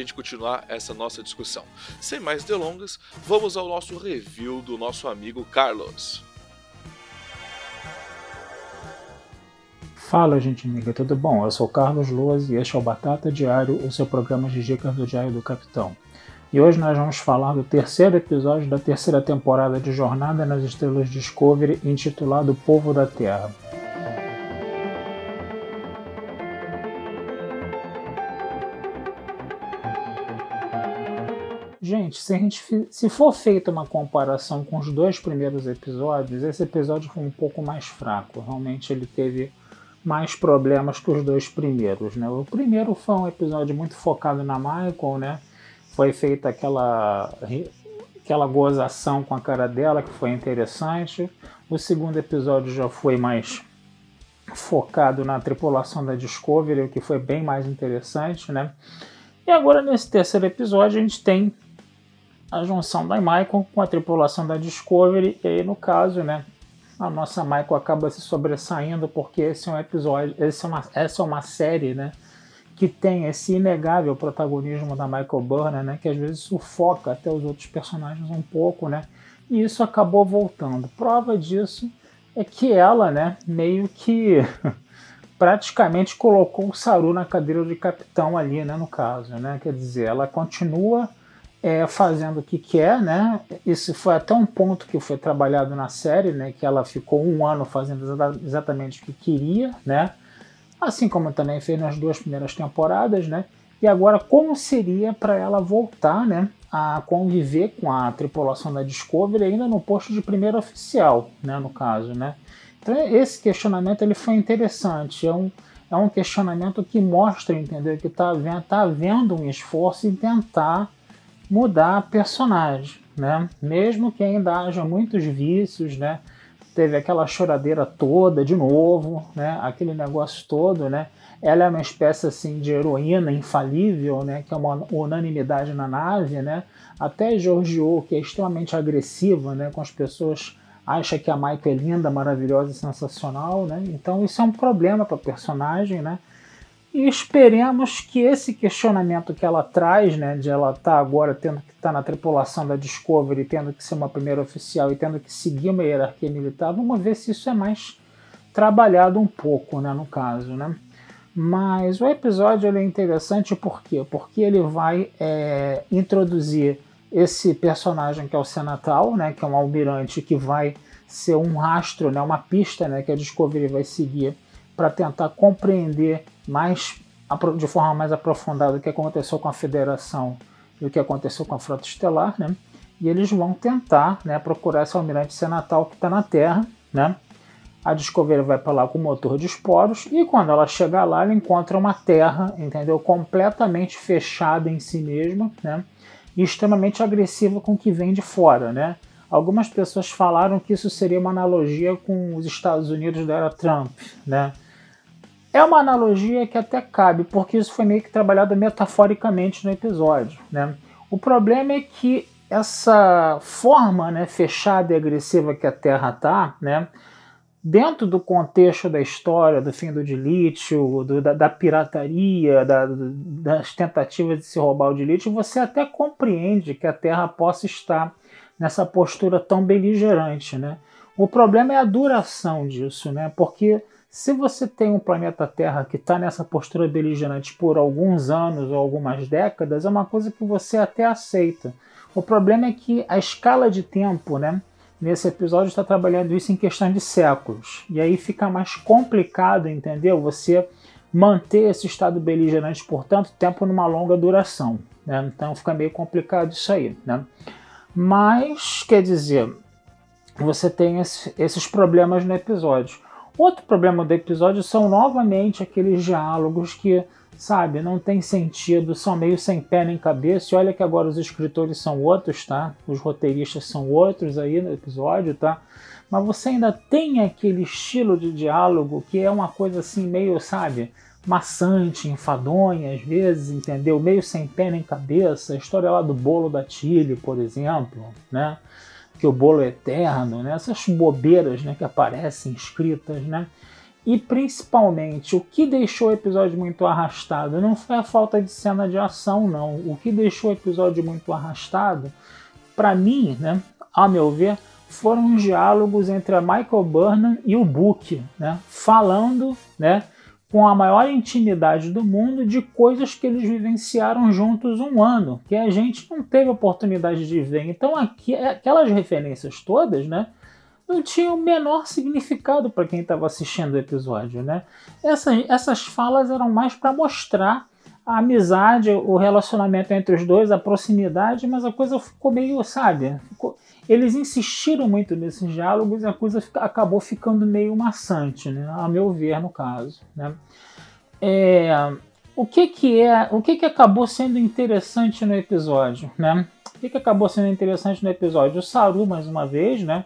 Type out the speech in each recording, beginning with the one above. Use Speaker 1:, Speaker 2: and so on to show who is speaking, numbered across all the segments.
Speaker 1: gente continuar essa nossa discussão. Sem mais delongas, vamos ao nosso review do nosso amigo Carlos.
Speaker 2: Fala, gente amiga, tudo bom? Eu sou Carlos Luas e este é o Batata Diário, o seu programa de dicas do Diário do Capitão. E hoje nós vamos falar do terceiro episódio da terceira temporada de Jornada nas Estrelas Discovery, intitulado Povo da Terra. Se, a gente, se for feita uma comparação com os dois primeiros episódios, esse episódio foi um pouco mais fraco. Realmente ele teve mais problemas que os dois primeiros. Né? O primeiro foi um episódio muito focado na Michael, né? foi feita aquela aquela gozação com a cara dela que foi interessante. O segundo episódio já foi mais focado na tripulação da Discovery, o que foi bem mais interessante, né? E agora nesse terceiro episódio a gente tem a junção da Michael com a tripulação da Discovery e aí no caso, né, a nossa Michael acaba se sobressaindo porque esse é um episódio, esse é uma, essa é uma série, né, que tem esse inegável protagonismo da Michael Burnham, né, que às vezes sufoca até os outros personagens um pouco, né, e isso acabou voltando. Prova disso é que ela, né, meio que praticamente colocou o Saru na cadeira de capitão ali, né, no caso, né, quer dizer, ela continua é, fazendo o que quer, né, isso foi até um ponto que foi trabalhado na série, né, que ela ficou um ano fazendo exatamente o que queria, né, assim como também fez nas duas primeiras temporadas, né? E agora como seria para ela voltar, né, a conviver com a tripulação da Discovery ainda no posto de primeiro oficial, né, no caso, né? Então esse questionamento ele foi interessante, é um, é um questionamento que mostra, entendeu, que está tá havendo um esforço em tentar mudar personagem, né? Mesmo que ainda haja muitos vícios, né? teve aquela choradeira toda de novo, né? Aquele negócio todo, né? Ela é uma espécie assim de heroína infalível, né? Que é uma unanimidade na nave, né? Até Giorgio, que é extremamente agressiva, né? Com as pessoas acha que a Michael é linda, maravilhosa e sensacional, né? Então isso é um problema para personagem, né? E esperemos que esse questionamento que ela traz, né, de ela estar tá agora tendo que estar tá na tripulação da Discovery, tendo que ser uma primeira oficial e tendo que seguir uma hierarquia militar, vamos ver se isso é mais trabalhado um pouco, né, no caso, né. Mas o episódio ele é interessante por quê? Porque ele vai é, introduzir esse personagem que é o Senatal, né, que é um almirante que vai ser um rastro, né, uma pista né, que a Discovery vai seguir para tentar compreender mais de forma mais aprofundada o que aconteceu com a Federação e o que aconteceu com a Frota Estelar, né? E eles vão tentar, né, procurar esse almirante senatal que está na Terra, né? A Discovery vai para lá com o motor de esporos e quando ela chegar lá, ela encontra uma Terra, entendeu? Completamente fechada em si mesma, né? E extremamente agressiva com o que vem de fora, né? Algumas pessoas falaram que isso seria uma analogia com os Estados Unidos da era Trump, né? É uma analogia que até cabe, porque isso foi meio que trabalhado metaforicamente no episódio. Né? O problema é que essa forma né, fechada e agressiva que a Terra está, né, dentro do contexto da história do fim do dilítio, do, da, da, pirataria, da, das tentativas de se roubar o dilítio, você até compreende que a Terra possa estar nessa postura tão beligerante. Né? O problema é a duração disso, né? porque se você tem um planeta Terra que está nessa postura beligerante por alguns anos ou algumas décadas, é uma coisa que você até aceita. O problema é que a escala de tempo, né, nesse episódio está trabalhando isso em questão de séculos. E aí fica mais complicado, entendeu? Você manter esse estado beligerante por tanto tempo numa longa duração. Né? Então fica meio complicado isso aí. Né? Mas, quer dizer, você tem esse, esses problemas no episódio. Outro problema do episódio são novamente aqueles diálogos que, sabe, não tem sentido, são meio sem pé nem cabeça. E olha que agora os escritores são outros, tá? Os roteiristas são outros aí no episódio, tá? Mas você ainda tem aquele estilo de diálogo que é uma coisa assim meio, sabe, maçante, enfadonha às vezes, entendeu? Meio sem pé nem cabeça. A história lá do bolo da Tilly, por exemplo, né? Que o bolo é eterno, né? essas bobeiras né, que aparecem escritas, né? E principalmente, o que deixou o episódio muito arrastado não foi a falta de cena de ação, não. O que deixou o episódio muito arrastado, para mim, né, a meu ver, foram os diálogos entre a Michael Burnham e o Book, né, falando, né, com a maior intimidade do mundo de coisas que eles vivenciaram juntos um ano, que a gente não teve oportunidade de ver. Então aqui, aquelas referências todas, né, não tinham o menor significado para quem estava assistindo o episódio, né? Essas, essas falas eram mais para mostrar a amizade, o relacionamento entre os dois, a proximidade, mas a coisa ficou meio, sabe? Ficou, eles insistiram muito nesses diálogos e a coisa fica, acabou ficando meio maçante, né? a meu ver, no caso. Né? É, o que, que é, o que, que acabou sendo interessante no episódio? Né? O que, que acabou sendo interessante no episódio? O Saru, mais uma vez, né?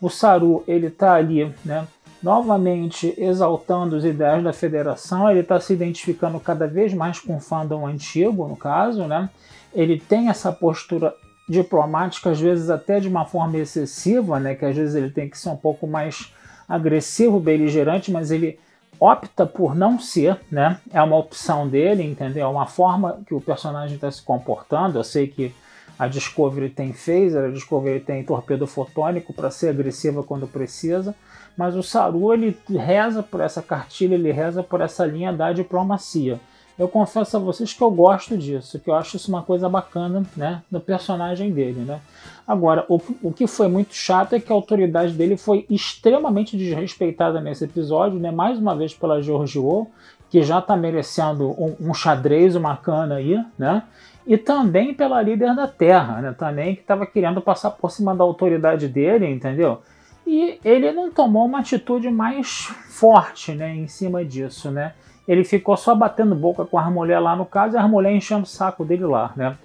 Speaker 2: O Saru, ele tá ali, né? Novamente exaltando os ideais da federação, ele está se identificando cada vez mais com o fandom antigo, no caso, né? Ele tem essa postura diplomática, às vezes até de uma forma excessiva, né, que às vezes ele tem que ser um pouco mais agressivo, beligerante, mas ele opta por não ser, né? É uma opção dele, entendeu? É uma forma que o personagem está se comportando. Eu sei que a Discovery tem phaser, a Discovery tem torpedo fotônico para ser agressiva quando precisa, mas o Saru ele reza por essa cartilha, ele reza por essa linha da diplomacia eu confesso a vocês que eu gosto disso, que eu acho isso uma coisa bacana, né, no personagem dele, né. Agora, o, o que foi muito chato é que a autoridade dele foi extremamente desrespeitada nesse episódio, né, mais uma vez pela Giorgio, que já está merecendo um, um, xadrez, uma cana aí, né, e também pela líder da Terra, né, também que estava querendo passar por cima da autoridade dele, entendeu? E ele não tomou uma atitude mais forte, né, em cima disso, né ele ficou só batendo boca com a mulher lá no caso e a mulher enchendo o saco dele lá, né?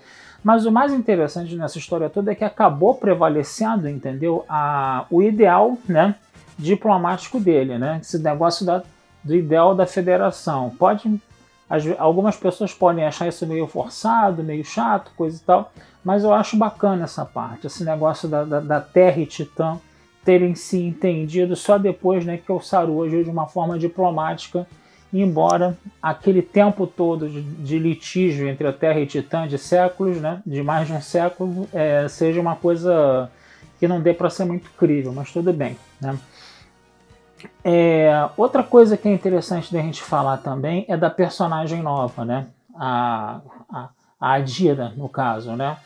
Speaker 2: Mas o mais interessante nessa história toda é que acabou prevalecendo, entendeu? A, o ideal, né, diplomático dele, né? Esse negócio da, do ideal da federação. Pode as, algumas pessoas podem achar isso meio forçado, meio chato, coisa e tal, mas eu acho bacana essa parte, esse negócio da, da, da Terra e Titã terem se entendido só depois, né, que o Saru agiu de uma forma diplomática embora aquele tempo todo de, litígio entre a Terra e Titã de séculos, né, de mais de um século, é, seja uma coisa que não dê para ser muito crível, mas tudo bem. Né? É, outra coisa que é interessante da gente falar também é da personagem nova, né? a, a, a Adira, no caso. Né?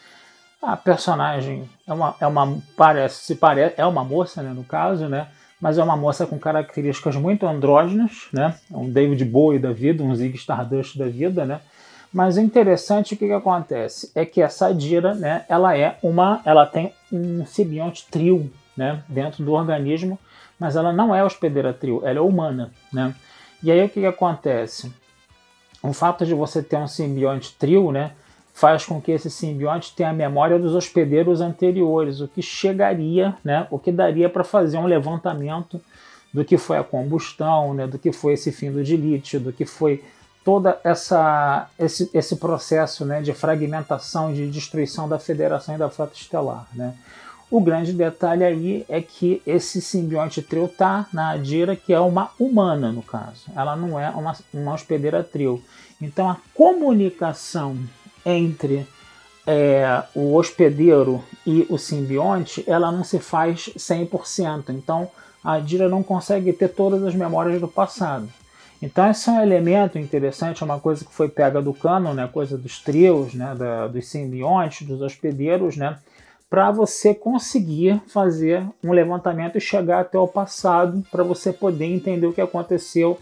Speaker 2: A personagem é uma, é uma parece, se é uma moça, né, no caso, né? Mas é uma moça com características muito andrógenas, né? É um David Bowie da vida, um Zig Stardust da vida, né? Mas o interessante o que, que acontece é que essa Dira, né, ela é uma, ela tem um simbionte trio, né, dentro do organismo, mas ela não é hospedeira trio, ela é humana, né? E aí o que, que acontece? O fato de você ter um simbionte trio, né, faz com que esse simbionte tenha a memória dos hospedeiros anteriores, o que chegaria, né, o que daria para fazer um levantamento do que foi a combustão, né, do que foi esse fim do dilítio, do que foi toda essa esse, esse processo né, de fragmentação, de destruição da Federação e da Frota Estelar. Né. O grande detalhe aí é que esse simbionte trio está na Adira, que é uma humana, no caso. Ela não é uma, uma hospedeira trio. Então a comunicação entre é, o hospedeiro e o simbionte, ela não se faz 100%. Então, a Dira não consegue ter todas as memórias do passado. Então, esse é um elemento interessante, é uma coisa que foi pega do canon, né, coisa dos trios, né, da, dos simbiontes, dos hospedeiros, né, para você conseguir fazer um levantamento e chegar até o passado, para você poder entender o que aconteceu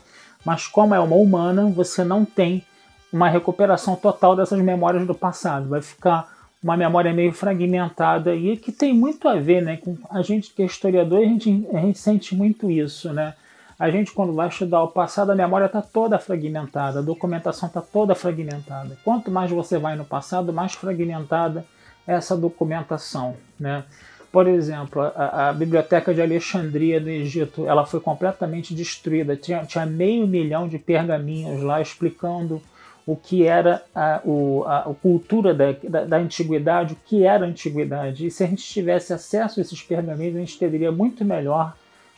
Speaker 2: Mas como é uma humana, você não tem uma recuperação total dessas memórias do passado. Vai ficar uma memória meio fragmentada e que tem muito a ver, né, com a gente que é historiador, a gente, a gente sente muito isso, né? A gente quando vai estudar o passado, a memória está toda fragmentada, a documentação está toda fragmentada. Quanto mais você vai no passado, mais fragmentada é essa documentação, né? Por exemplo, a, a, biblioteca de Alexandria do Egito, ela foi completamente destruída. Tinha, tinha meio milhão de pergaminhos lá explicando o que era a, o, a, a cultura da, da, da, antiguidade, o que era a antiguidade. E se a gente tivesse acesso a esses pergaminhos, a gente teria muito melhor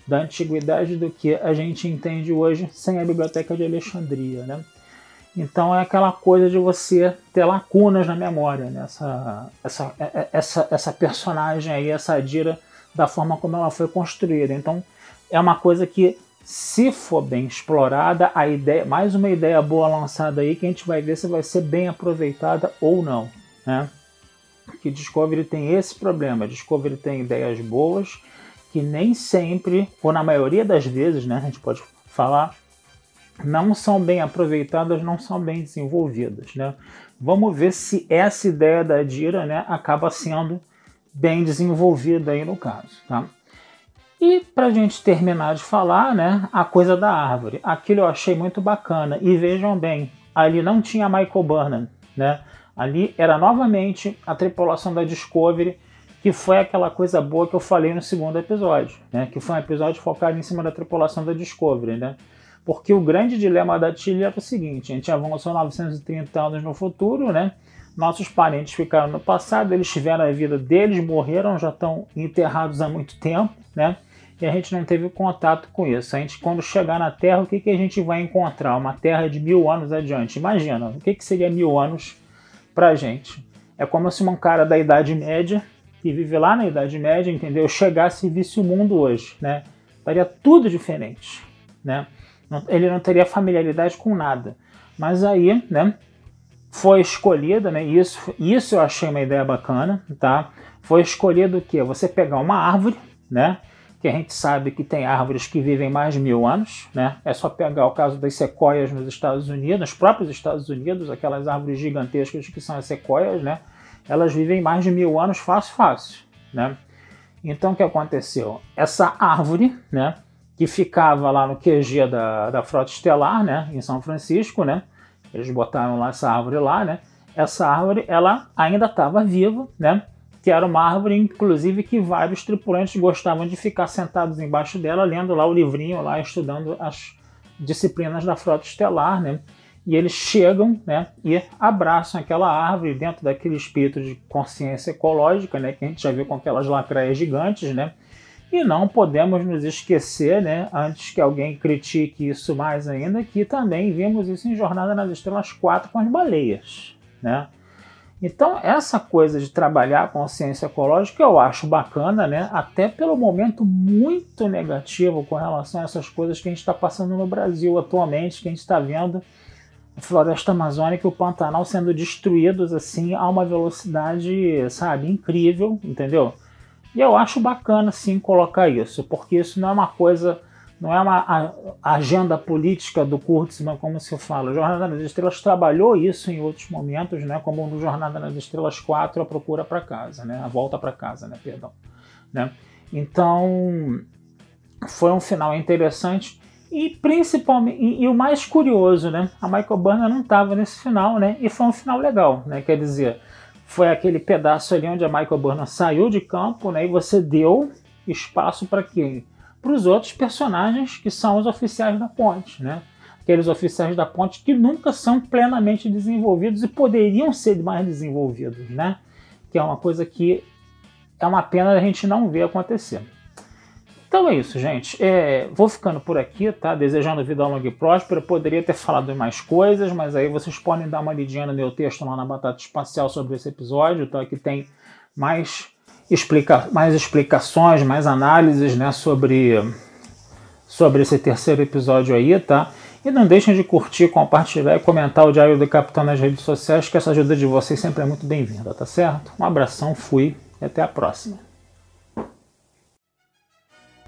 Speaker 2: da antiguidade do que a gente entende hoje sem a biblioteca de Alexandria, né? Então é aquela coisa de você ter lacunas na memória, né? essa, essa, é, é, essa, essa personagem aí, essa Adira, da forma como ela foi construída. Então é uma coisa que se for bem explorada, a ideia, mais uma ideia boa lançada aí que a gente vai ver se vai ser bem aproveitada ou não, né? Que Discovery tem esse problema. Discovery tem ideias boas que nem sempre, ou na maioria das vezes, né, a gente pode falar, não são bem aproveitadas, não são bem desenvolvidas, né? Vamos ver se essa ideia da Dira, né, acaba sendo bem desenvolvida aí no caso, tá? E para a gente terminar de falar, né, a coisa da árvore. Aquilo eu achei muito bacana. E vejam bem, ali não tinha Michael Burnham, né? Ali era novamente a tripulação da Discovery, que foi aquela coisa boa que eu falei no segundo episódio, né? Que foi um episódio focado em cima da tripulação da Discovery, né? Porque o grande dilema da Tilly era o seguinte: a gente avançou 930 anos no futuro, né? Nossos parentes ficaram no passado, eles tiveram a vida deles, morreram, já estão enterrados há muito tempo, né? E a gente não teve contato com isso. A gente, quando chegar na Terra, o que, que a gente vai encontrar? Uma Terra de mil anos adiante. Imagina, o que, que seria mil anos pra gente? É como se um cara da Idade Média, que vive lá na Idade Média, entendeu? Chegasse e visse o mundo hoje, né? Estaria tudo diferente, né? Ele não teria familiaridade com nada. Mas aí, né? foi escolhida, né? Isso, isso eu achei uma ideia bacana, tá? Foi escolhido o quê? Você pegar uma árvore, né? Que a gente sabe que tem árvores que vivem mais de mil anos, né? É só pegar o caso das sequoias nos Estados Unidos, nos próprios Estados Unidos, aquelas árvores gigantescas que são as sequoias, né? Elas vivem mais de mil anos fácil, fácil, né? Então o que aconteceu? Essa árvore, né? Que ficava lá no QG da, da Frota Estelar, né? Em São Francisco, né? Eles botaram lá essa árvore lá, né? Essa árvore, ela ainda estava viva, né? Que era uma árvore, inclusive, que vários tripulantes gostavam de ficar sentados embaixo dela, lendo lá o livrinho, lá estudando as disciplinas da frota estelar, né? E eles chegam, né? E abraçam aquela árvore dentro daquele espírito de consciência ecológica, né? Que a gente já viu com aquelas lacraias gigantes, né? E não podemos nos esquecer, né, antes que alguém critique isso mais ainda, que também vimos isso em Jornada nas Estrelas 4 com as baleias. Né? Então, essa coisa de trabalhar a consciência ecológica eu acho bacana, né? até pelo momento muito negativo com relação a essas coisas que a gente está passando no Brasil atualmente, que a gente está vendo a floresta amazônica e o Pantanal sendo destruídos assim a uma velocidade, sabe, incrível, entendeu? E eu acho bacana sim colocar isso, porque isso não é uma coisa, não é uma agenda política do Kurtzman, como se fala. O Jornada nas Estrelas trabalhou isso em outros momentos, né, como no Jornada nas Estrelas 4, a procura para casa, né, a volta para casa, né, perdão. Né? Então, foi um final interessante e principalmente e, e, o mais curioso, né? A Michael Burnham não estava nesse final, né? E foi um final legal, né? Quer dizer, foi aquele pedaço ali onde a Michael Burnham saiu de campo, né? E você deu espaço para quem? Para os outros personagens que são os oficiais da ponte, né? Aqueles oficiais da ponte que nunca são plenamente desenvolvidos e poderiam ser mais desenvolvidos, né? Que é uma coisa que é uma pena a gente não ver acontecer. Então é isso, gente. É, vou ficando por aqui, tá? Desejando vida longa e próspera. Poderia ter falado mais coisas, mas aí vocês podem dar uma lidinha no meu texto lá na Batata Espacial sobre esse episódio, tá? Que tem mais, explica mais explicações, mais análises, né? Sobre, sobre esse terceiro episódio aí, tá? E não deixem de curtir, compartilhar e comentar o Diário do Capitão nas redes sociais, que essa ajuda de vocês sempre é muito bem-vinda, tá certo? Um abração, fui e até a próxima.